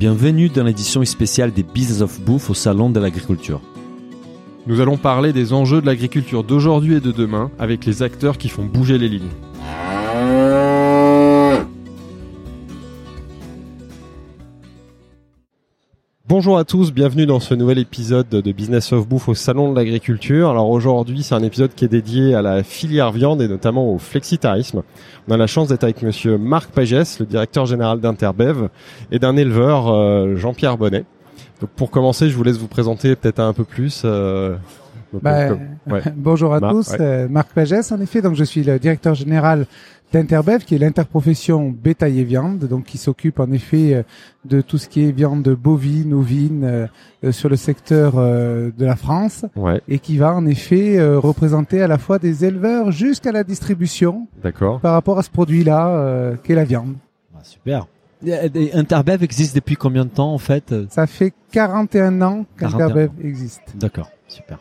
Bienvenue dans l'édition spéciale des Business of Bouffe au Salon de l'Agriculture. Nous allons parler des enjeux de l'agriculture d'aujourd'hui et de demain avec les acteurs qui font bouger les lignes. Bonjour à tous, bienvenue dans ce nouvel épisode de Business of Bouffe au Salon de l'Agriculture. Alors aujourd'hui, c'est un épisode qui est dédié à la filière viande et notamment au flexitarisme. On a la chance d'être avec monsieur Marc Pagès, le directeur général d'Interbev, et d'un éleveur, euh, Jean-Pierre Bonnet. Donc pour commencer, je vous laisse vous présenter peut-être un peu plus. Euh, donc, Bah, ouais. Bonjour à Marc, tous, ouais. euh, Marc Pagès en effet, donc je suis le directeur général d'Interbev qui est l'interprofession bétail et viande, donc qui s'occupe en effet euh, de tout ce qui est viande bovine, ovine euh, euh, sur le secteur euh, de la France Ouais, et qui va en effet euh, représenter à la fois des éleveurs jusqu'à la distribution d'accord. par rapport à ce produit-là euh, qu'est la viande. Ah, super. Interbev existe depuis combien de temps en fait Ça fait 41 ans 41 qu'Interbev existe. D'accord, super.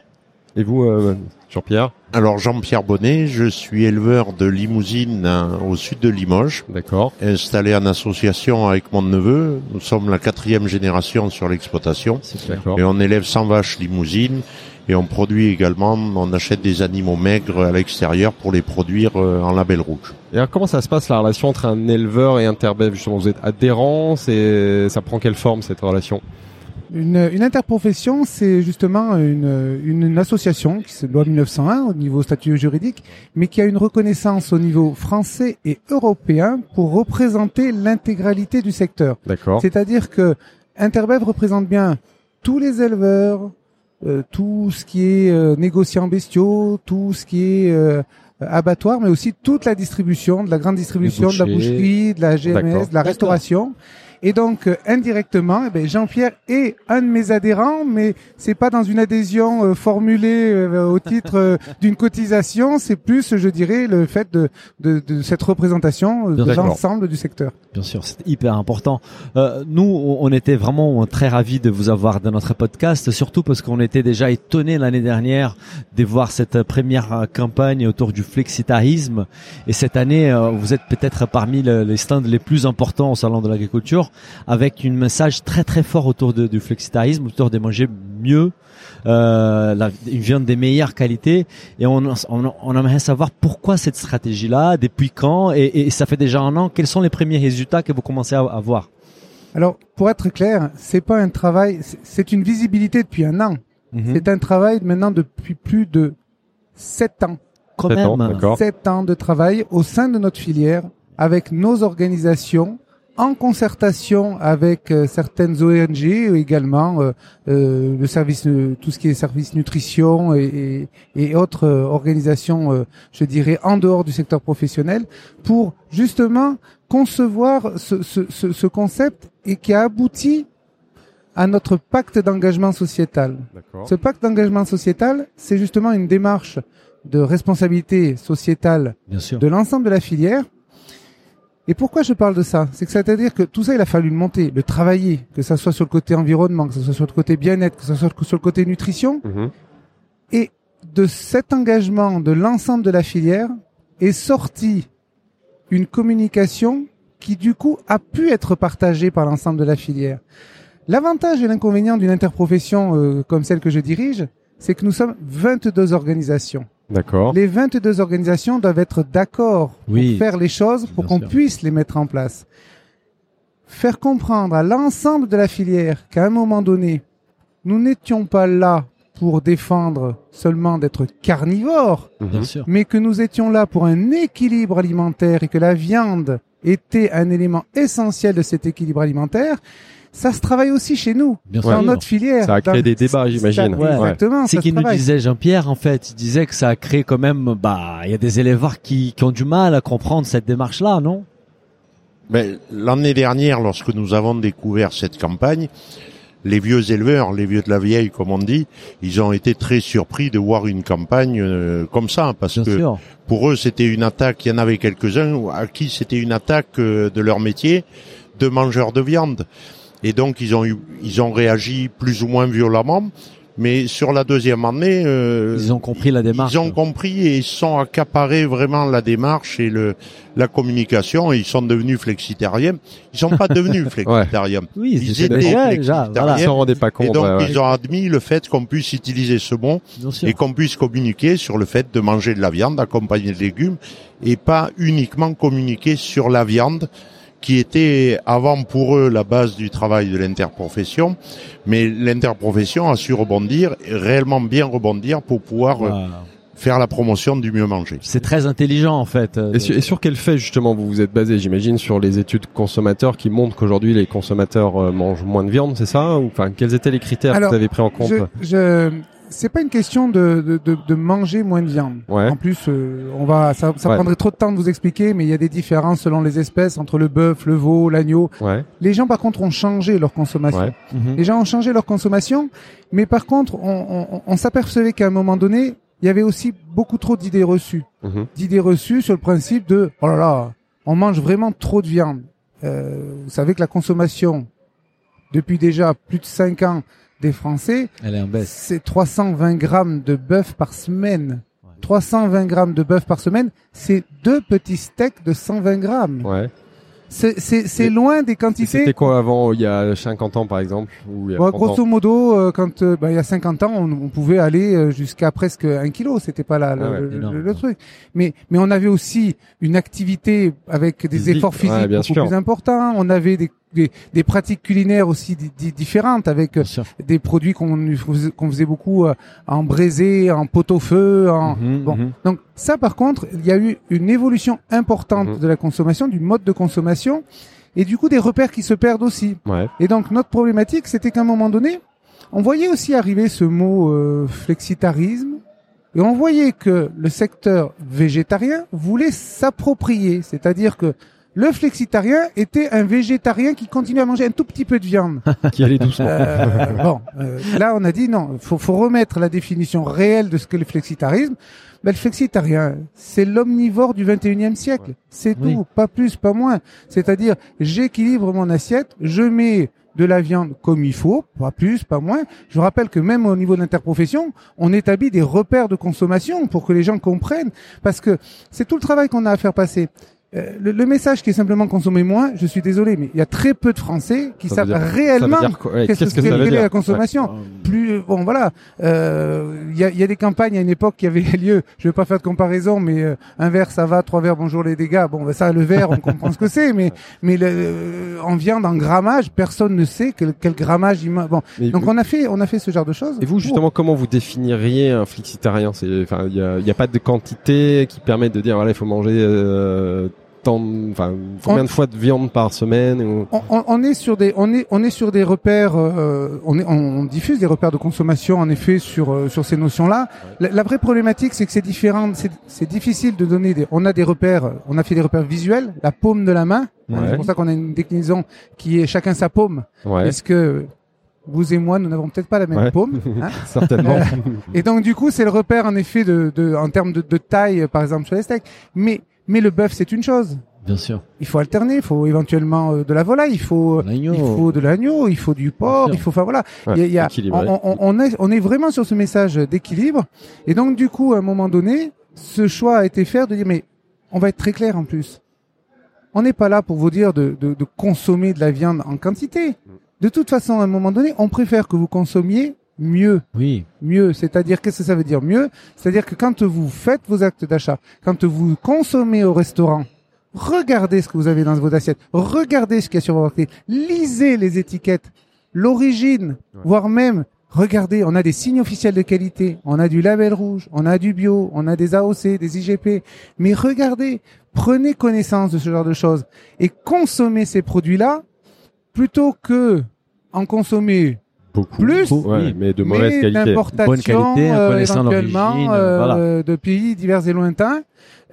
Et vous, euh, Jean-Pierre Alors Jean-Pierre Bonnet, je suis éleveur de limousine hein, au sud de Limoges, D'accord. installé en association avec mon neveu. Nous sommes la quatrième génération sur l'exploitation et on élève 100 vaches limousines et on produit également, on achète des animaux maigres à l'extérieur pour les produire euh, en label rouge. Et alors comment ça se passe la relation entre un éleveur et Interbev Justement, vous êtes adhérents, c'est ça prend quelle forme cette relation? Une, une interprofession, c'est justement une, une, une association qui se loi 1901 au niveau statut juridique, mais qui a une reconnaissance au niveau français et européen pour représenter l'intégralité du secteur. D'accord. C'est-à-dire que Interbev représente bien tous les éleveurs, euh, tout ce qui est euh, négociants bestiaux, tout ce qui est euh, abattoir, mais aussi toute la distribution, de la grande distribution, de la boucherie, de la. GMS, de la restauration. Et donc euh, indirectement, eh ben, Jean-Pierre est un de mes adhérents, mais c'est pas dans une adhésion euh, formulée euh, au titre euh, d'une cotisation, c'est plus, je dirais, le fait de, de, de cette représentation euh, de l'ensemble du secteur. Bien sûr, c'est hyper important. Euh, nous, on était vraiment très ravis de vous avoir dans notre podcast, surtout parce qu'on était déjà étonnés l'année dernière de voir cette première campagne autour du flexitarisme. Et cette année, euh, vous êtes peut-être parmi le- les stands les plus importants au salon de l'agriculture, avec un message très très fort autour de- du flexitarisme, autour de manger mieux. Euh, la, une viande des meilleures qualités et on, on, on aimerait savoir pourquoi cette stratégie-là, depuis quand et, et ça fait déjà un an. Quels sont les premiers résultats que vous commencez à avoir Alors, pour être clair, c'est pas un travail, c'est- une visibilité depuis un an. Mhm. C'est un travail maintenant depuis plus de sept ans. Quand Sept ans, même. d'accord. Sept ans de travail au sein de notre filière avec nos organisations en concertation avec euh, certaines ONG également euh, euh, le service euh, tout ce qui est service nutrition et, et, et autres euh, organisations euh, je dirais en dehors du secteur professionnel pour justement concevoir ce, ce, ce, ce concept et qui a abouti à notre pacte d'engagement sociétal. D'accord. Ce pacte d'engagement sociétal, c'est justement une démarche de responsabilité sociétale Bien sûr. de l'ensemble de la filière. Et pourquoi je parle de ça? C'est que c'est-à-dire que tout ça, il a fallu le monter, le travailler, que ça soit sur le côté environnement, que ce soit sur le côté bien-être, que ce soit sur le côté nutrition. Mhm. Et de cet engagement de l'ensemble de la filière est sortie une communication qui du coup a pu être partagée par l'ensemble de la filière. L'avantage et l'inconvénient d'une interprofession euh, comme celle que je dirige, c'est que nous sommes 22 organisations. D'accord. Les 22 organisations doivent être d'accord Oui. pour faire les choses, pour qu'on puisse les mettre en place. Faire comprendre à l'ensemble de la filière qu'à un moment donné, nous n'étions pas là pour défendre seulement d'être carnivores, Bien Mhm. sûr. mais que nous étions là pour un équilibre alimentaire et que la viande était un élément essentiel de cet équilibre alimentaire, ça se travaille aussi chez nous, Bien dans sûr. notre filière. Ça a créé Dans- des débats, j'imagine. Ouais. Exactement. C'est ça qu'il nous disait Jean-Pierre en fait, il disait que ça a créé quand même bah il y a des éleveurs qui, qui ont du mal à comprendre cette démarche là, non? Ben, L'année dernière, lorsque nous avons découvert cette campagne, les vieux éleveurs, les vieux de la vieille, comme on dit, ils ont été très surpris de voir une campagne euh, comme ça, parce Bien que sûr. pour eux, c'était une attaque. Il y en avait quelques-uns à qui c'était une attaque euh, de leur métier de mangeurs de viande. Et donc, ils ont eu, ils ont réagi plus ou moins violemment. Mais sur la deuxième année, euh, Ils ont compris la démarche. ils ont compris et ils sont accaparés vraiment la démarche et le la communication. Et ils sont devenus flexitariens. Ils sont pas devenus flexitariens. Oui, Ils étaient déjà, flexitarien. déjà, Ils voilà, s'en rendaient pas Et compte. donc ouais, ouais. ils ont admis le fait qu'on puisse utiliser ce mot et qu'on puisse communiquer sur le fait de manger de la viande accompagnée de légumes et pas uniquement communiquer sur la viande qui était avant pour eux la base du travail de l'interprofession, mais l'interprofession a su rebondir, et réellement bien rebondir pour pouvoir euh, faire la promotion du mieux manger. C'est très intelligent en fait. euh, Et sur, et sur quel fait justement vous vous êtes basé J'imagine sur les études consommateurs qui montrent qu'aujourd'hui les consommateurs euh, mangent moins de viande, c'est ça? Ou enfin quels étaient les critères Alors, que vous avez pris en compte? Je, je c'est pas une question de, de, de, manger moins de viande. Ouais. En plus, euh, on va, ça, ça Ouais. prendrait trop de temps de vous expliquer, mais il y a des différences selon les espèces entre le bœuf, le veau, l'agneau. Ouais, Les gens, par contre, ont changé leur consommation. ouais, mhm. Les gens ont changé leur consommation, mais par contre, on, on, on s'apercevait qu'à un moment donné, il y avait aussi beaucoup trop d'idées reçues. mhm, D'idées reçues sur le principe de oh là là, on mange vraiment trop de viande. Euh, vous savez que la consommation depuis déjà plus de 5 ans des Français, Elle est en baisse. c'est 320 grammes de bœuf par semaine. Ouais. 320 grammes de bœuf par semaine, c'est deux petits steaks de 120 grammes. ouais. C'est, c'est, c'est Et- loin des quantités. C'était quoi avant? Il y a 50 ans par exemple ou il y a Bon, 30 grosso ans modo, euh, quand euh, bah, il y a 50 ans, on, on pouvait aller euh, jusqu'à presque un kilo. C'était pas là le, Ah ouais, le- énorme. le- le truc. Mais mais on avait aussi une activité avec des Physique, efforts physiques ouais, bien beaucoup sûr. plus importants. On avait des des, des pratiques culinaires aussi di- di- différentes avec euh, des produits qu'on faisait, qu'on faisait beaucoup euh, en braisé, en pot-au-feu. En... Mhm, bon. mhm. Donc ça, par contre, il y a eu une évolution importante Mhm. de la consommation, du mode de consommation, et du coup des repères qui se perdent aussi. Ouais, Et donc notre problématique, c'était qu'à un moment donné, on voyait aussi arriver ce mot euh, flexitarisme, et on voyait que le secteur végétarien voulait s'approprier, c'est-à-dire que le flexitarien était un végétarien qui continuait à manger un tout petit peu de viande. qui allait doucement. Euh, bon, euh, là on a dit non, faut, faut remettre la définition réelle de ce qu'est le flexitarisme. Ben, le flexitarien, c'est l'omnivore du 21e siècle. C'est Oui. tout, pas plus, pas moins. C'est-à-dire, j'équilibre mon assiette, je mets de la viande comme il faut, pas plus, pas moins. Je rappelle que même au niveau de l'interprofession, on établit des repères de consommation pour que les gens comprennent, parce que c'est tout le travail qu'on a à faire passer. Euh, le, le message qui est simplement consommer moins, je suis désolé, mais il y a très peu de Français qui Ça savent dire- réellement Ouais, qu'est-ce que, ça veut quelle est dire la consommation. Plus bon, voilà. Euh, Il y, a, y a des campagnes à une époque qui avaient lieu. Je vais pas faire de comparaison, mais euh, un verre ça va, trois verres bonjour les dégâts. Bon, ben ça le verre, on comprend ce que c'est, mais mais le, euh, en viande en grammage, personne ne sait quel, quel grammage il. Bon, Mais donc on a fait on a fait ce genre de choses. Et vous, justement, comment vous définiriez un flexitarien C'est, enfin, il y a, a pas de quantité qui permet de dire, voilà, il faut manger euh, tant, enfin, combien On- de fois de viande par semaine ou... On, on- on est sur des on est on est sur des repères euh, on est on, on diffuse des repères de consommation en effet sur euh, sur ces notions là la, la vraie problématique c'est que c'est différent c'est c'est difficile de donner des on a des repères on a fait des repères visuels la paume de la main Ouais. c'est pour ça qu'on a une déclinaison qui est chacun sa paume Ouais, est-ce que vous et moi nous n'avons peut-être pas la même Ouais. paume hein certainement. et donc du coup c'est le repère en effet de, de en termes de, de taille par exemple sur les steaks mais mais le bœuf c'est une chose Bien sûr. il faut alterner, il faut éventuellement euh, de la volaille, il faut, L'agneau. il faut de l'agneau, il faut du porc, il faut, enfin voilà, Ouais, il y a, on est, on est vraiment sur ce message d'équilibre, et donc du coup, à un moment donné, ce choix a été fait de dire, mais on va être très clair en plus, on n'est pas là pour vous dire de, de, de consommer de la viande en quantité. De toute façon, à un moment donné, on préfère que vous consommiez mieux Oui. mieux. C'est-à-dire, qu'est-ce que ça veut dire mieux? C'est-à-dire que quand vous faites vos actes d'achat, quand vous consommez au restaurant, regardez ce que vous avez dans vos assiettes, regardez ce qu'il y a sur vos paquets, lisez les étiquettes, l'origine, voire même, regardez, on a des signes officiels de qualité, on a du label rouge, on a du bio, on a des AOC, des IGP, mais regardez, prenez connaissance de ce genre de choses et consommez ces produits-là plutôt que en consommer Beaucoup. plus, Ouais, oui. mais de mauvaise mais qualité. d'importation, Bonne qualité, en euh, connaissant éventuellement, l'origine, euh, voilà. de pays divers et lointains.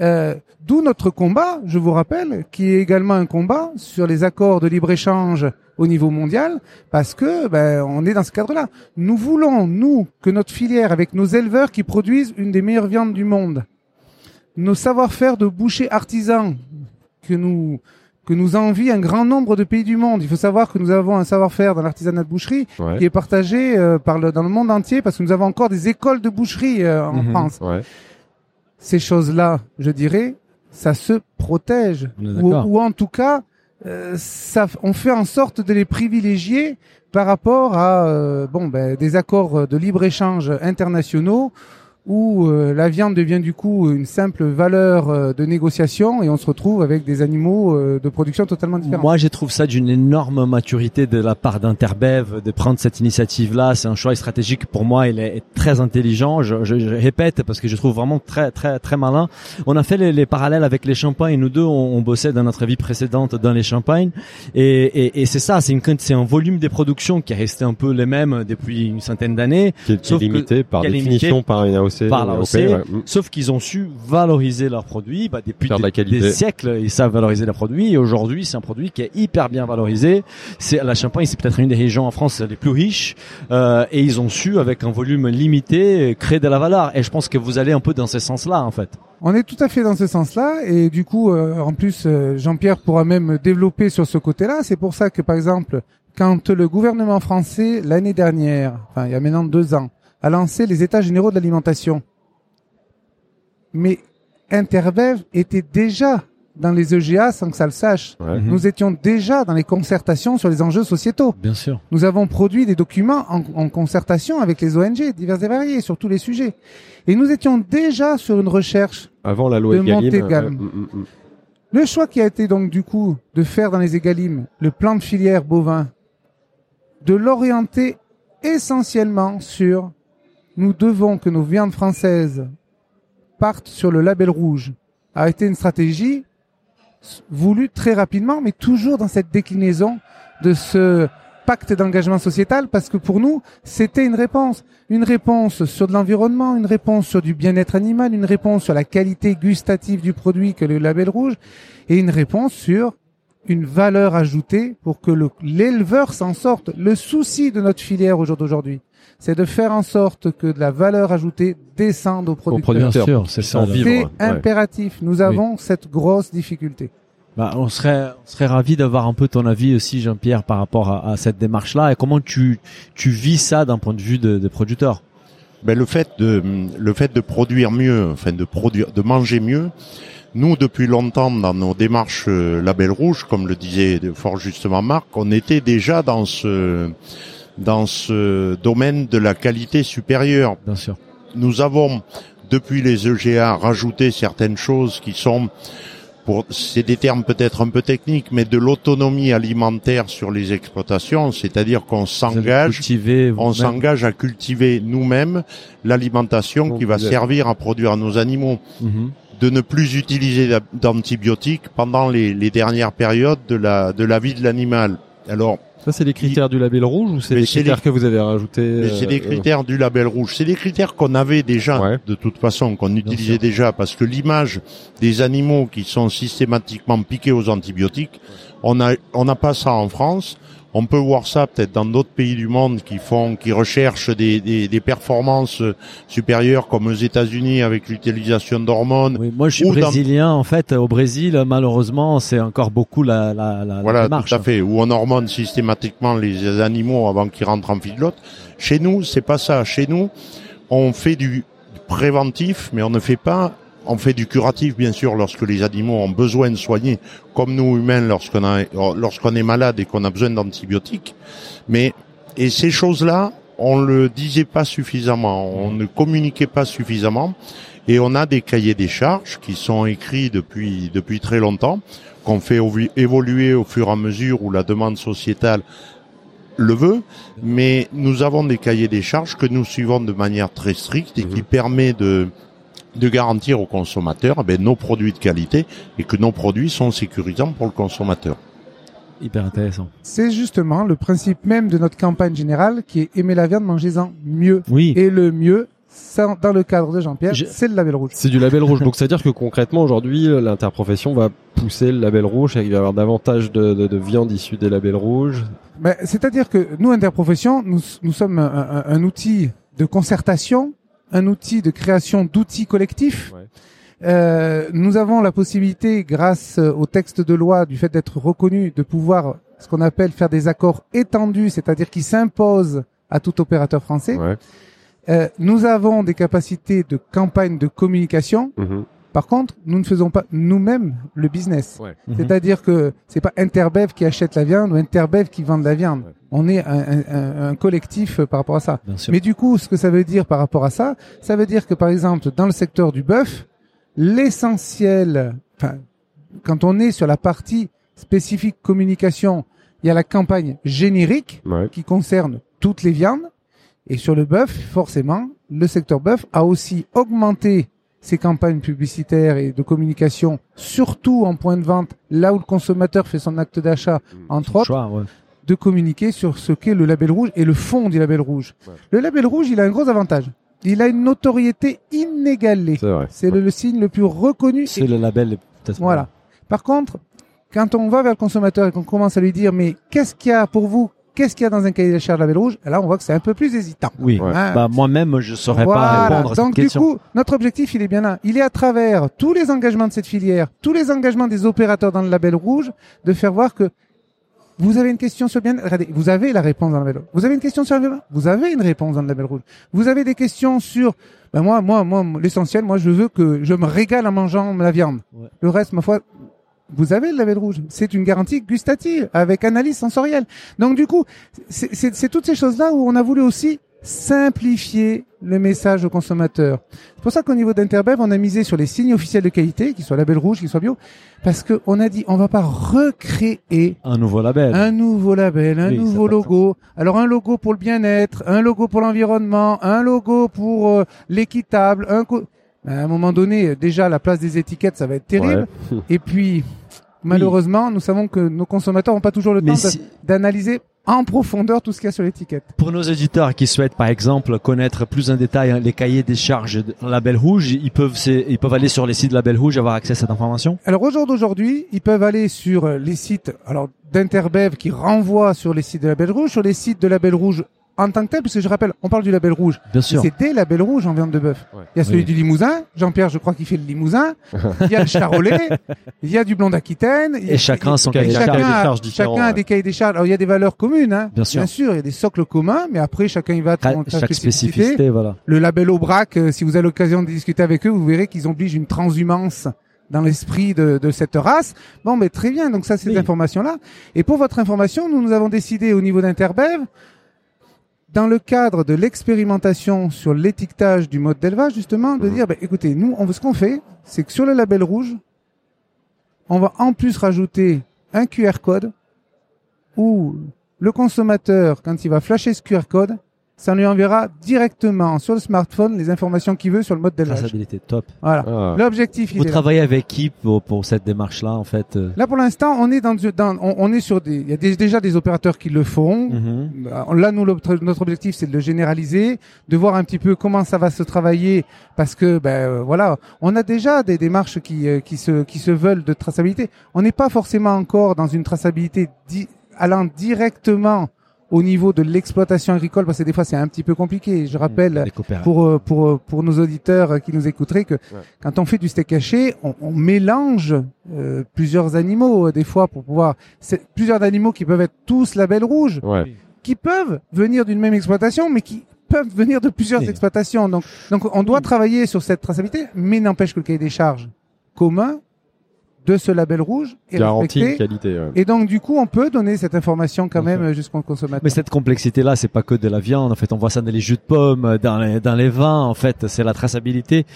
Euh, D'où notre combat, je vous rappelle, qui est également un combat sur les accords de libre-échange au niveau mondial, parce que ben, on est dans ce cadre-là. Nous voulons, nous, que notre filière, avec nos éleveurs qui produisent une des meilleures viandes du monde, nos savoir-faire de bouchers artisans que nous que nous envie un grand nombre de pays du monde. Il faut savoir que nous avons un savoir-faire dans l'artisanat de boucherie Ouais. qui est partagé euh, par le, dans le monde entier parce que nous avons encore des écoles de boucherie euh, en Mhm. France. Ouais. Ces choses-là, je dirais, ça se protège. Ou, d'accord. ou en tout cas, euh, ça, on fait en sorte de les privilégier par rapport à euh, bon, ben, des accords de libre-échange internationaux où euh, la viande devient du coup une simple valeur euh, de négociation et on se retrouve avec des animaux euh, de production totalement différents. Moi, je trouve ça d'une énorme maturité de la part d'Interbev de prendre cette initiative-là. C'est un choix stratégique pour moi. Il est, est très intelligent. Je, je- je répète parce que je trouve vraiment très, très, très malin. On a fait les, les parallèles avec les champagnes. Nous deux, on, on bossait dans notre vie précédente dans les champagnes. Et, et, et c'est ça. C'est une, c'est un volume des productions qui est resté un peu les mêmes depuis une centaine d'années. Qui est, qui est Sauf que- limité par qui est définition limité par une Par la européenne, OC, ouais. Mm. sauf qu'ils ont su valoriser leurs produits bah, depuis Faire de la des, siècles ils savent valoriser leurs produits. Et aujourd'hui c'est un produit qui est hyper bien valorisé. C'est la Champagne c'est peut-être une des régions en France les plus riches. Euh, et ils ont su avec un volume limité créer de la valeur. Et je pense que vous allez un peu dans ce sens là en fait. On est tout à fait dans ce sens-là. Et du coup, euh, en plus, euh, Jean-Pierre pourra même développer sur ce côté-là. C'est pour ça que, par exemple, quand le gouvernement français, l'année dernière, enfin il y a maintenant deux ans, a lancé les États généraux de l'alimentation, mais Interbev était déjà dans les EGA sans que ça le sache. Ouais. Mhm. Nous étions déjà dans les concertations sur les enjeux sociétaux. bien sûr Nous avons produit des documents en, en concertation avec les ONG divers et variés sur tous les sujets. Et nous étions déjà sur une recherche Avant la loi De Egalim. monter de gamme. mm, mm, mm. Le choix qui a été donc du coup de faire dans les égalimes le plan de filière bovin, de l'orienter essentiellement sur nous devons que nos viandes françaises partent sur le label rouge, a été une stratégie voulue très rapidement, mais toujours dans cette déclinaison de ce pacte d'engagement sociétal, parce que pour nous, c'était une réponse. Une réponse sur de l'environnement, une réponse sur du bien-être animal, une réponse sur la qualité gustative du produit que le label rouge, et une réponse sur une valeur ajoutée pour que le- l'éleveur s'en sorte. Le souci de notre filière au jour d'aujourd'hui, c'est de faire en sorte que de la valeur ajoutée descende aux producteurs. producteurs. bien sûr c'est ça vivre. C'est ouais. impératif. Nous avons cette grosse difficulté. Bah, on serait, on serait ravi d'avoir un peu ton avis aussi, Jean-Pierre, par rapport à, à cette démarche-là et comment tu, tu vis ça d'un point de vue de, de producteur. Ben, le fait de le fait de produire mieux, enfin de produire, de manger mieux. Nous, depuis longtemps, dans nos démarches euh, label rouge, comme le disait fort justement Marc, on était déjà dans ce dans ce domaine de la qualité supérieure. Bien sûr. Nous avons, depuis les EGA, rajouté certaines choses qui sont, pour, c'est des termes peut-être un peu techniques, mais de l'autonomie alimentaire sur les exploitations, c'est-à-dire qu'on s'engage on s'engage à cultiver nous-mêmes l'alimentation qui va servir à produire nos animaux, Mhm. de ne plus utiliser d'antibiotiques pendant les, les dernières périodes de la, de la vie de l'animal. Alors, Ça, c'est les critères du label rouge ou c'est les critères les- que vous avez rajoutés c'est des euh, critères du label rouge. C'est des critères qu'on avait déjà, Ouais. de toute façon, qu'on utilisait sûr. déjà, parce que l'image des animaux qui sont systématiquement piqués aux antibiotiques, on a, on n'a pas ça en France. On peut voir ça peut-être dans d'autres pays du monde qui font, qui recherchent des, des, des performances supérieures, comme aux États-Unis avec l'utilisation d'hormones. Oui, moi, je suis Ou dans- brésilien. En fait, au Brésil, malheureusement, c'est encore beaucoup la, la, la, la Voilà, démarche. tout à fait. Où on hormone systématiquement les animaux avant qu'ils rentrent en filote. Chez nous, c'est pas ça. Chez nous, on fait du préventif, mais on ne fait pas. On fait du curatif, bien sûr, lorsque les animaux ont besoin de soigner, comme nous humains, lorsqu'on lorsqu'on est malade et qu'on a besoin d'antibiotiques. Mais et ces choses-là, on le disait pas suffisamment, on ne communiquait pas suffisamment, et on a des cahiers des charges qui sont écrits depuis depuis très longtemps, qu'on fait évo- évoluer au fur et à mesure où la demande sociétale le veut, mais nous avons des cahiers des charges que nous suivons de manière très stricte et qui permet de de garantir aux consommateurs eh ben, nos produits de qualité et que nos produits sont sécurisants pour le consommateur. Hyper intéressant. C'est justement le principe même de notre campagne générale qui est aimer la viande, mangez-en mieux. Oui. Et le mieux, ça, dans le cadre de Jean-Pierre, Je- c'est le label rouge. C'est du label rouge. Donc, c'est-à-dire que concrètement, aujourd'hui, l'interprofession va pousser le label rouge et il va y avoir davantage de, de, de viande issue des labels rouges. Ben, C'est-à-dire que nous, Interprofession, nous, nous sommes un, un- un outil de concertation, un outil de création d'outils collectifs. Ouais. Euh, nous avons la possibilité, grâce euh, au texte de loi, du fait d'être reconnu, de pouvoir ce qu'on appelle faire des accords étendus, c'est-à-dire qui s'imposent à tout opérateur français. Ouais. Euh, nous avons des capacités de campagne de communication. Mhm. Par contre, nous ne faisons pas nous-mêmes le business. Ouais. Mhm. C'est-à-dire que c'est pas Interbev qui achète la viande ou Interbev qui vend de la viande. Ouais. On est un, un- un- un collectif euh, par rapport à ça. Mais du coup, ce que ça veut dire par rapport à ça, ça veut dire que par exemple, dans le secteur du bœuf, l'essentiel, enfin, quand on est sur la partie spécifique communication, il y a la campagne générique Ouais. qui concerne toutes les viandes. Et sur le bœuf, forcément, le secteur bœuf a aussi augmenté ses campagnes publicitaires et de communication, surtout en point de vente, là où le consommateur fait son acte d'achat, entre autres, Choix, ouais. de communiquer sur ce qu'est le label rouge et le fond du label rouge. Ouais. Le label rouge, il a un gros avantage. Il a une notoriété inégalée. C'est le, le signe le plus reconnu. C'est et- le label. Voilà. Par contre, quand on va vers le consommateur et qu'on commence à lui dire, mais qu'est-ce qu'il y a pour vous Qu'est-ce qu'il y a dans un cahier des charges label rouge Là, on voit que c'est un peu plus hésitant. Oui. Ouais. Hein. Bah, moi-même, je saurais Voilà. pas répondre à cette Donc du coup, notre objectif, il est bien là. Il est à travers tous les engagements de cette filière, tous les engagements des opérateurs dans le label rouge, de faire voir que vous avez une question sur le bien. Regardez, vous avez la réponse dans le label. rouge. Vous avez une question sur le bien. Vous avez une réponse dans le label rouge. Vous avez des questions sur. Ben moi, moi, moi, l'essentiel, moi, je veux que je me régale en mangeant la viande. Ouais. Le reste, ma foi. Vous avez le label rouge. C'est une garantie gustative avec analyse sensorielle. Donc du coup, c'est- toutes ces choses-là où on a voulu aussi simplifier le message au consommateur. C'est pour ça qu'au niveau d'Interbev, on a misé sur les signes officiels de qualité, qu'ils soient label rouge, qu'ils soient bio, parce qu'on a dit on va pas recréer Un nouveau label. un nouveau label, un Oui, nouveau logo. Alors un logo pour le bien-être, un logo pour l'environnement, un logo pour euh, l'équitable, un co- à un moment donné, déjà la place des étiquettes, ça va être terrible. Et puis, malheureusement, nous savons que nos consommateurs n'ont pas toujours le Mais temps de- si- d'analyser en profondeur tout ce qu'il y a sur l'étiquette. Pour nos auditeurs qui souhaitent, par exemple, connaître plus en détail hein, les cahiers des charges de Label Rouge, ils peuvent, ils peuvent aller sur les sites Label Rouge et avoir accès à cette information. Alors au jour d'aujourd'hui, ils peuvent aller sur euh, les sites alors d'Interbev qui renvoient sur les sites de Label Rouge, sur les sites de Label Rouge en tant que tel, parce que je rappelle, on parle du Label Rouge. Bien sûr. C'est des labels rouges en viande de bœuf. Ouais. Il y a celui Oui. du Limousin, Jean-Pierre, je crois qu'il fait le Limousin. Il y a le Charolais, il y a du Blond d'Aquitaine. Et chacun a son cahier des charges. chacun, des a, charges différents, chacun a des cahiers des charges. Alors il y a des valeurs communes, hein. Bien sûr. il y a des socles communs, mais après chacun y va Chaque spécificité. spécificité, voilà. Le label Aubrac, euh, si vous avez l'occasion de discuter avec eux, vous verrez qu'ils obligent une transhumance dans l'esprit de, de cette race. Bon, mais très bien. Donc ça, c'est Oui. ces informations-là. Et pour votre information, nous nous avons décidé au niveau d'Interbev, dans le cadre de l'expérimentation sur l'étiquetage du mode d'élevage, justement, de Mhm. dire, bah, écoutez, nous, on, ce qu'on fait, c'est que sur le label rouge, on va en plus rajouter un QR code où le consommateur, quand il va flasher ce QR code, ça lui enverra directement sur le smartphone les informations qu'il veut sur le mode d'élevage. Traçabilité, top. Voilà. Ah. L'objectif, il Vous là. travaillez avec qui pour, pour cette démarche-là, en fait euh? Là, pour l'instant, on est dans, dans on, on est sur des, il y a des- déjà des opérateurs qui le font. Mhm. Euh, Là, nous, notre objectif, c'est de le généraliser, de voir un petit peu comment ça va se travailler, parce que, ben, voilà, on a déjà des démarches qui, euh, qui se, qui se veulent de traçabilité. On n'est pas forcément encore dans une traçabilité di- allant directement au niveau de l'exploitation agricole, parce que des fois, c'est un petit peu compliqué. Je rappelle, Des coopératives. pour, euh, pour, euh, pour nos auditeurs euh, qui nous écouteraient que quand on fait du steak haché, on, on mélange euh, plusieurs animaux des fois pour pouvoir c'est plusieurs animaux qui peuvent être tous label rouge, Ouais. qui peuvent venir d'une même exploitation, mais qui peuvent venir de plusieurs Oui. exploitations. Donc donc on doit travailler sur cette traçabilité, mais n'empêche que le cahier des charges commun de ce label rouge est Garantie respecté. qualité. ouais. Et donc du coup, on peut donner cette information quand même jusqu'au consommateur. Mais cette complexité-là, c'est pas que de la viande. En fait, on voit ça dans les jus de pommes, dans les, dans les vins. En fait, c'est la traçabilité.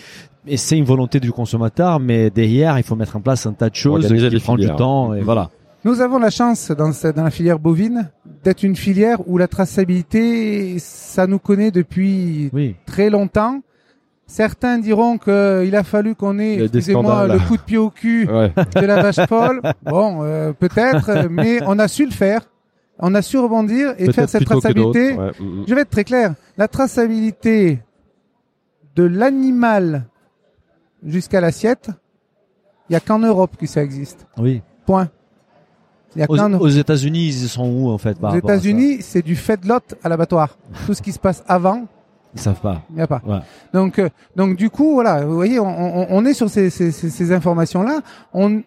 Et c'est une volonté du consommateur, mais derrière, il faut mettre en place un tas de choses qui prend du temps. Et voilà. Nous avons la chance dans, ce- dans la filière bovine d'être une filière où la traçabilité, ça nous connaît depuis Oui. très longtemps. Certains diront qu'il a fallu qu'on ait, excusez-moi, le coup de pied au cul Ouais. de la vache folle. Bon, euh, peut-être, mais on a su le faire. On a su rebondir et faire cette traçabilité. Ouais. Mm, mm. Je vais être très clair. La traçabilité de l'animal jusqu'à l'assiette, il y a qu'en Europe que ça existe. Oui. Point. Il y a Aux, aux États-Unis, ils sont où en fait Aux États-Unis, c'est du feedlot à l'abattoir. Tout ce qui se passe avant, Ils savent pas. Il n'y a pas. Ouais. Donc, euh, donc du coup, voilà, vous voyez, on, on, on est sur ces, ces, ces, informations-là. On,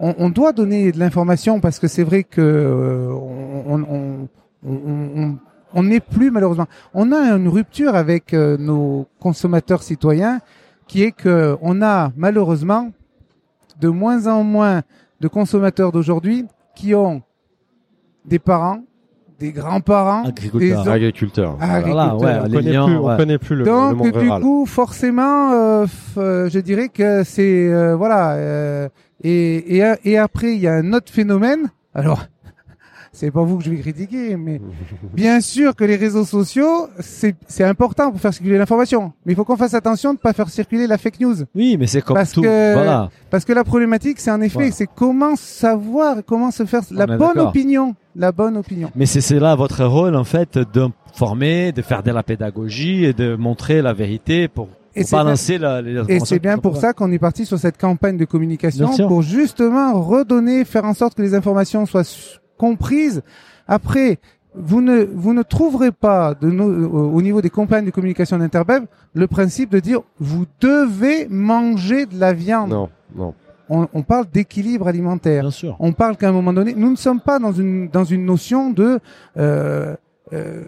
on, on doit donner de l'information parce que c'est vrai que euh, on, on, on, on, on n'est plus malheureusement. On a une rupture avec euh, nos consommateurs citoyens, qui est que on a malheureusement de moins en moins de consommateurs d'aujourd'hui qui ont des parents, des grands-parents, Agriculteurs. des Agriculteur. Ah, Voilà, ouais, agriculteurs. on les connaît liens, plus, ouais. on connaît plus le, le Donc monde du rural. coup, forcément, euh, euh, je dirais que c'est euh, voilà. euh, et, et et après, il y a un autre phénomène. Alors, c'est pas vous que je vais critiquer, mais bien sûr que les réseaux sociaux, c'est c'est important pour faire circuler l'information. Mais il faut qu'on fasse attention de pas faire circuler la fake news, Oui, mais c'est comme Parce tout. que- Voilà. parce que la problématique, c'est en effet, Voilà. c'est comment savoir, comment se faire la bonne d'accord. opinion, la bonne opinion. Mais c'est c'est là votre rôle en fait de former, de faire de la pédagogie et de montrer la vérité pour, Et c'est balancer la, les Et c'est bien pour ça qu'on est parti sur cette campagne de communication Bien pour justement redonner, faire en sorte que les informations soient comprises. Après, vous ne vous ne trouverez pas de nos, euh, au niveau des campagnes de communication d'Interbev le principe de dire vous devez manger de la viande. Non, non. On, on parle d'équilibre alimentaire. Bien sûr. On parle qu'à un moment donné, nous ne sommes pas dans une dans une notion de euh, euh,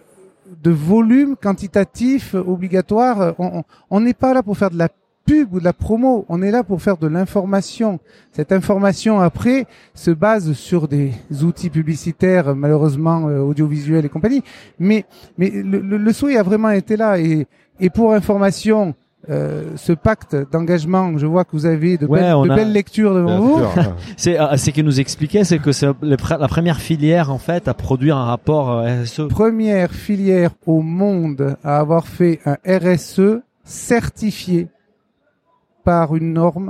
de volume quantitatif obligatoire. On- On on n'est pas là pour faire de la pub ou de la promo. On est là pour faire de l'information. Cette information après se base sur des outils publicitaires, malheureusement euh, audiovisuels et compagnie. Mais mais le, le, le souhait a vraiment été là et et pour information. euh, ce pacte d'engagement, je vois que vous avez de, Ouais, belles, de a- belles lectures devant vous. C'est euh, c'est qu'il nous expliquait, c'est que c'est la première filière en fait à produire un rapport euh, RSE. première filière au monde à avoir fait un RSE certifié par une norme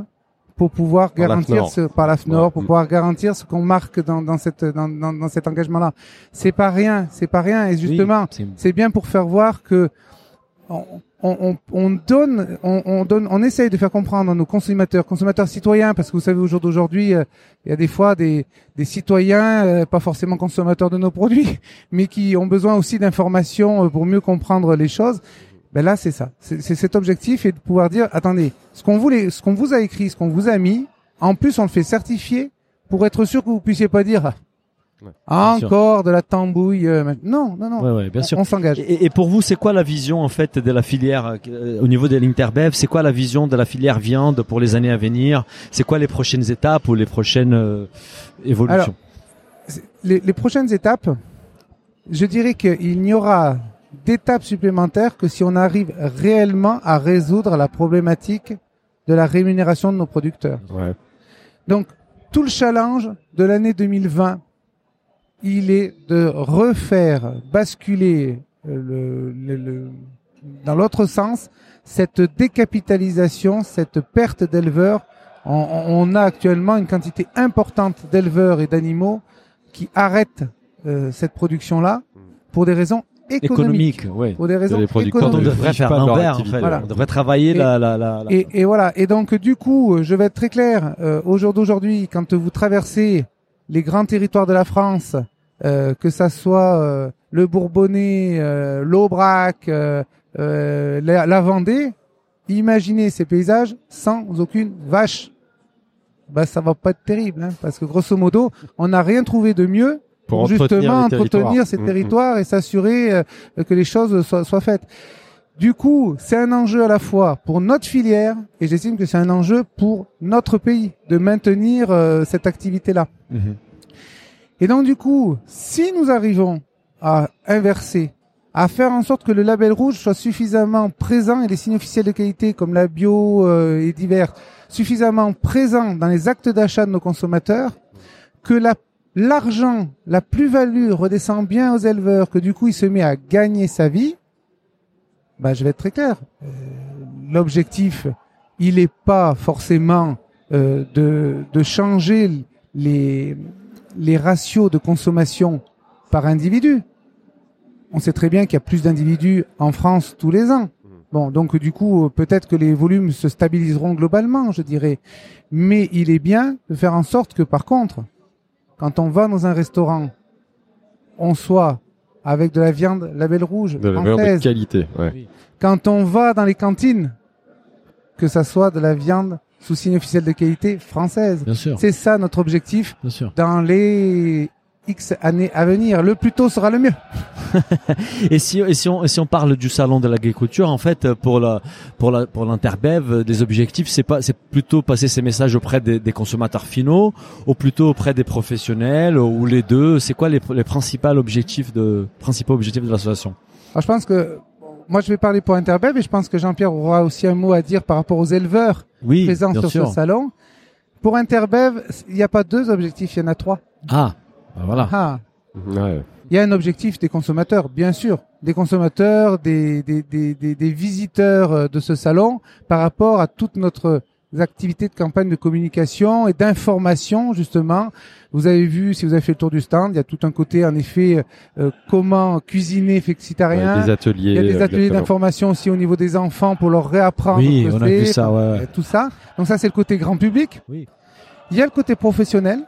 pour pouvoir Par garantir ce par la FNOR Ouais. pour pouvoir garantir ce qu'on marque dans, dans cette dans, dans, dans cet engagement là c'est pas rien c'est pas rien et justement Oui, c'est- bien pour faire voir que on, on, on- on donne, on, on donne, on essaye de faire comprendre à nos consommateurs, consommateurs citoyens, parce que vous savez au jour d'aujourd'hui, euh, il y a des fois des, des citoyens, euh, pas forcément consommateurs de nos produits, mais qui ont besoin aussi d'informations euh, pour mieux comprendre les choses. Ben là, c'est ça, c'est cet objectif et de pouvoir dire, attendez, ce qu'on voulait, ce qu'on vous a écrit, ce qu'on vous a mis, en plus on le fait certifier pour être sûr que vous puissiez pas dire Ouais, ah, sûr. encore de la tambouille. euh, non, non, non. Ouais, ouais, bien On- sûr. On s'engage. Et, et pour vous, c'est quoi la vision en fait de la filière euh, au niveau de l'Interbev? C'est quoi la vision de la filière viande pour les années à venir? C'est quoi les prochaines étapes ou les prochaines euh, évolutions? Alors, les, les prochaines étapes, je dirais qu'il n'y aura d'étapes supplémentaires que si on arrive réellement à résoudre la problématique de la rémunération de nos producteurs. Ouais. Donc, tout le challenge de l'année 2020, il est de refaire basculer euh, le, le- le- dans l'autre sens cette décapitalisation, cette perte d'éleveurs. On, on a actuellement une quantité importante d'éleveurs et d'animaux qui arrêtent euh, cette production-là pour des raisons économiques. Économique, oui. Pour des raisons producteurs Quand on économiques. devrait faire de leur l'inverse, en fait. Voilà. On devrait travailler Et- la, la, la, la- Et, et voilà. Et donc du coup, je vais être très clair. Euh, au jour d'aujourd'hui, quand vous traversez les grands territoires de la France, euh, que ça soit euh, le Bourbonnais, euh, l'Aubrac, euh, euh, la, la Vendée, imaginez ces paysages sans aucune vache. Bah ça va pas être terrible, hein, parce que grosso modo, on n'a rien trouvé de mieux Pour justement entretenir ces Mm, mm. territoires et s'assurer euh, que les choses soient, soient faites. Du coup, c'est un enjeu à la fois pour notre filière et j'estime que c'est un enjeu pour notre pays de maintenir euh, cette activité-là. Mhm. Et donc du coup, si nous arrivons à inverser, à faire en sorte que le label rouge soit suffisamment présent et les signes officiels de qualité comme la bio euh, et divers suffisamment présents dans les actes d'achat de nos consommateurs, que la l'argent, la plus-value redescend bien aux éleveurs, que du coup il se met à gagner sa vie, bah je vais être très clair. Euh, L'objectif, il est pas forcément euh, de, de changer les les ratios de consommation par individu. On sait très bien qu'il y a plus d'individus en France tous les ans. Bon, donc du coup, peut-être que les volumes se stabiliseront globalement, je dirais. Mais il est bien de faire en sorte que, par contre, quand on va dans un restaurant, on soit avec de la viande label rouge De la viande de française. qualité. Ouais. Quand on va dans les cantines, que ça soit de la viande sous signe officiel de qualité française. Bien sûr, C'est ça notre objectif bien sûr. dans les X années à venir. Le plus tôt sera le mieux. Et si, et si on, et si on parle du salon de l'agriculture, en fait, pour la, pour la, pour l'interbev, des objectifs, c'est pas, c'est plutôt passer ces messages auprès des, des consommateurs finaux, ou plutôt auprès des professionnels, ou les deux? C'est quoi les, les principaux objectifs de, principaux objectifs de l'association? Alors, je pense que moi je vais parler pour Interbev et je pense que Jean-Pierre aura aussi un mot à dire par rapport aux éleveurs Oui, présents sur sûr. ce salon. Pour Interbev, il n'y a pas deux objectifs, il y en a trois. Ah, bah voilà. Ah, Ouais. il y a un objectif des consommateurs, bien sûr, des consommateurs, des, des, des, des, des visiteurs euh, de ce salon par rapport à toute notre activités de campagne de communication et d'information justement. Vous avez vu, si vous avez fait le tour du stand, il y a tout un côté en effet euh, comment cuisiner flexitarien. Ouais, des ateliers. il y a des ateliers exactement. d'information aussi au niveau des enfants pour leur réapprendre Oui, on a vu ça, euh, ouais. tout ça. Donc ça c'est le côté grand public. Oui. Il y a le côté professionnel.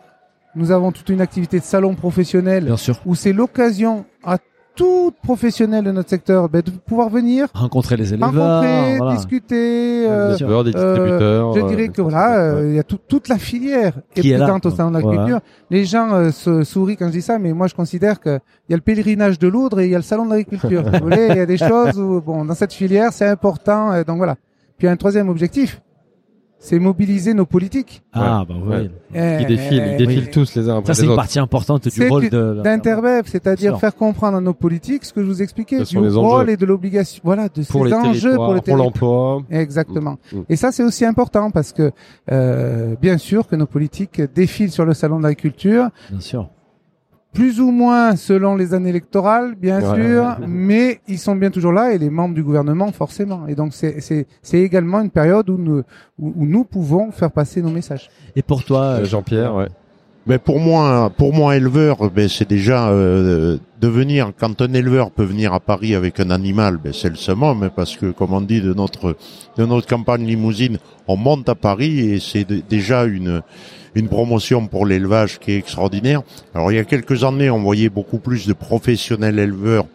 Nous avons toute une activité de salon professionnel Bien sûr. où c'est l'occasion à tout professionnel de notre secteur ben, de pouvoir venir Rencontrer les éleveurs. rencontrer, voilà. discuter. Des euh, éleveurs, des euh, distributeurs. je euh, dirais des que voilà, euh, ouais. il y a tout- toute la filière est Qui est là. présente au salon de Voilà. l'agriculture. Les gens euh, se sourient quand je dis ça, mais moi je considère que il y a le pèlerinage de l'Oudre et il y a le salon de l'agriculture. Vous voulez, il y a des choses où bon, dans cette filière, c'est important. euh, donc voilà. Puis un troisième objectif, c'est mobiliser nos politiques. Ah, bah oui. Ouais. Eh, Ils défilent, ils défilent oui. tous les uns après Ça, c'est une autres. partie importante du rôle de la- D'interbev, c'est-à-dire faire comprendre à nos politiques ce que je vous expliquais, du rôle enjeux. et de l'obligation, voilà, de Pour ces les enjeux pour le pour territoire. l'emploi. Exactement. Mm. Et ça, c'est aussi important parce que, euh, bien sûr, que nos politiques défilent sur le salon de l'agriculture, Bien sûr. Plus ou moins selon les années électorales, bien Ouais. sûr, mais ils sont bien toujours là et les membres du gouvernement, forcément. Et donc, c'est c'est c'est également une période où nous où, où nous pouvons faire passer nos messages. Et pour toi, Euh, Jean-Pierre, ouais. Ben pour moi, pour moi éleveur, ben c'est déjà euh, de venir. Quand un éleveur peut venir à Paris avec un animal, ben c'est le summum, hein, parce que comme on dit de notre de notre campagne limousine, on monte à Paris et c'est déjà une une promotion pour l'élevage qui est extraordinaire. Alors il y a quelques années, on voyait beaucoup plus de professionnels éleveurs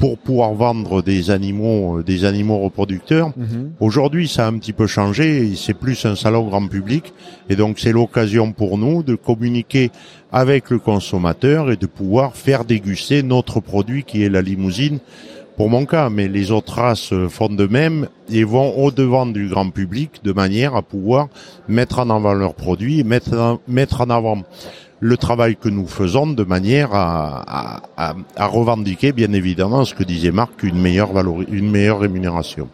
pour pouvoir vendre des animaux, euh, des animaux reproducteurs. Mhm. Aujourd'hui, ça a un petit peu changé. C'est plus un salon grand public, et donc c'est l'occasion pour nous de communiquer avec le consommateur et de pouvoir faire déguster notre produit qui est la limousine. Pour mon cas, mais les autres races font de même et vont au devant du grand public de manière à pouvoir mettre en avant leurs produits, mettre en, mettre en avant le travail que nous faisons de manière à, revendiquer, bien évidemment, ce que disait Marc, une meilleure une meilleure rémunération.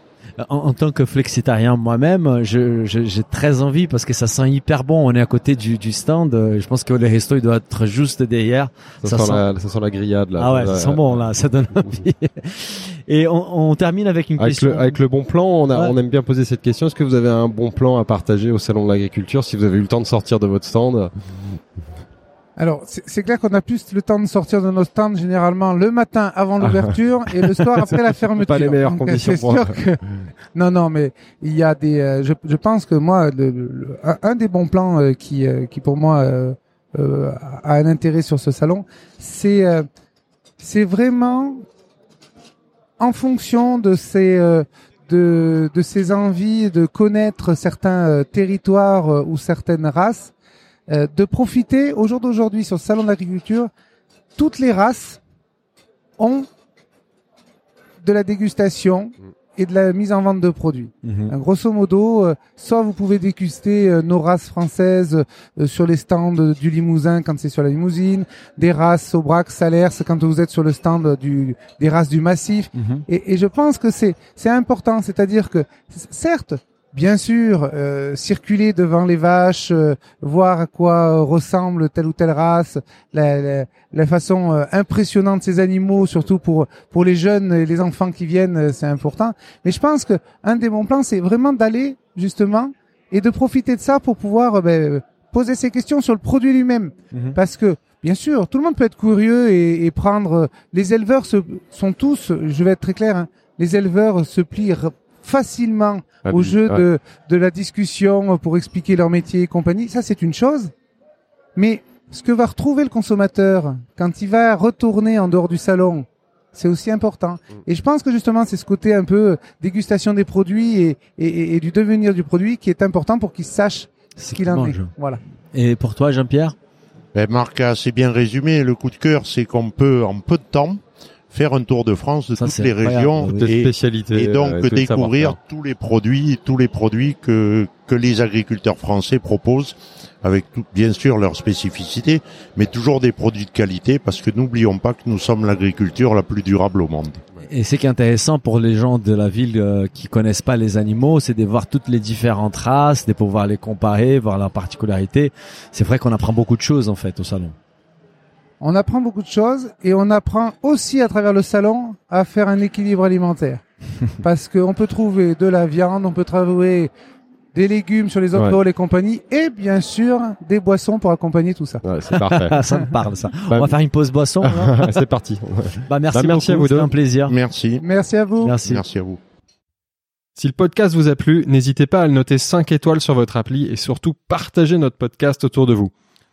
En, en tant que flexitarien moi-même, je- je- j'ai très envie parce que ça sent hyper bon. On est à côté du, du stand. euh, Je pense que les restos, il doit être juste derrière. Ça, Ça sent, sent- la, ça sent la grillade là. Ah ouais, ça Euh, sent bon là, ça donne envie. Et on, on termine avec une Avec question. le, avec le bon plan, on, a, Ouais. on aime bien poser cette question. Est-ce que vous avez un bon plan à partager au salon de l'agriculture si vous avez eu le temps de sortir de votre stand? Alors, c'est clair qu'on a plus le temps de sortir de nos stands généralement le matin avant l'ouverture et le soir après la fermeture. Pas les meilleures Donc, conditions pour- sûr que non, non, mais il y a des. euh, je, je pense que moi, le, le- un, des bons plans euh, qui, euh, qui pour moi euh, euh, a un intérêt sur ce salon, c'est euh, c'est vraiment en fonction de ces euh, de, de ces envies de connaître certains territoires ou certaines races, euh, de profiter au jour d'aujourd'hui sur le salon de l'agriculture, toutes les races ont de la dégustation et de la mise en vente de produits. Mhm. Euh, Grosso modo, euh, soit vous pouvez déguster euh, nos races françaises euh, sur les stands du Limousin quand c'est sur la limousine, des races Aubrac, Salers quand vous êtes sur le stand du, des races du Massif. Mhm. Et, et je pense que c'est c'est important, c'est-à-dire que certes, bien sûr, euh, circuler devant les vaches, euh, voir à quoi ressemble telle ou telle race, la, la, la façon euh, impressionnante de ces animaux, surtout pour pour les jeunes et les enfants qui viennent, euh, c'est important. Mais je pense que un des bons plans, c'est vraiment d'aller justement et de profiter de ça pour pouvoir euh, ben, poser ces questions sur le produit lui-même. Mhm. Parce que, bien sûr, tout le monde peut être curieux et, et prendre. euh, Les éleveurs se, sont tous, je vais être très clair, hein, les éleveurs se plient facilement Ah, au jeu ouais. de, de la discussion pour expliquer leur métier et compagnie. Ça, c'est une chose. Mais ce que va retrouver le consommateur quand il va retourner en dehors du salon c'est aussi important. Et je pense que justement, c'est ce côté un peu dégustation des produits et, et, et du devenir du produit qui est important pour qu'ils sachent ce qu'il en est. Voilà. Et pour toi, Jean-Pierre? Ben, Marc a assez bien résumé. Le coup de cœur, c'est qu'on peut, en peu de temps, faire un tour de France de Ça, toutes les régions oui. et, spécialité et donc euh, découvrir tous les produits, tous les produits que que les agriculteurs français proposent, avec tout, bien sûr leurs spécificités, mais toujours des produits de qualité, parce que n'oublions pas que nous sommes l'agriculture la plus durable au monde. Et c'est qui est intéressant pour les gens de la ville euh, qui connaissent pas les animaux, c'est de voir toutes les différentes races, de pouvoir les comparer, voir leurs particularités. C'est vrai qu'on apprend beaucoup de choses en fait au salon. On apprend beaucoup de choses et on apprend aussi à travers le salon à faire un équilibre alimentaire. Parce qu'on peut trouver de la viande, on peut trouver des légumes sur les Ouais. autres et compagnie et bien sûr des boissons pour accompagner tout ça. Ouais, c'est parfait. Ça me parle ça. Bah, On va faire une pause boisson. c'est parti. bah merci, Bah, merci beaucoup, à vous c'était deux. un plaisir. Merci. Merci à vous. Merci. Merci à vous. Si le podcast vous a plu, n'hésitez pas à le noter 5 étoiles sur votre appli et surtout partagez notre podcast autour de vous.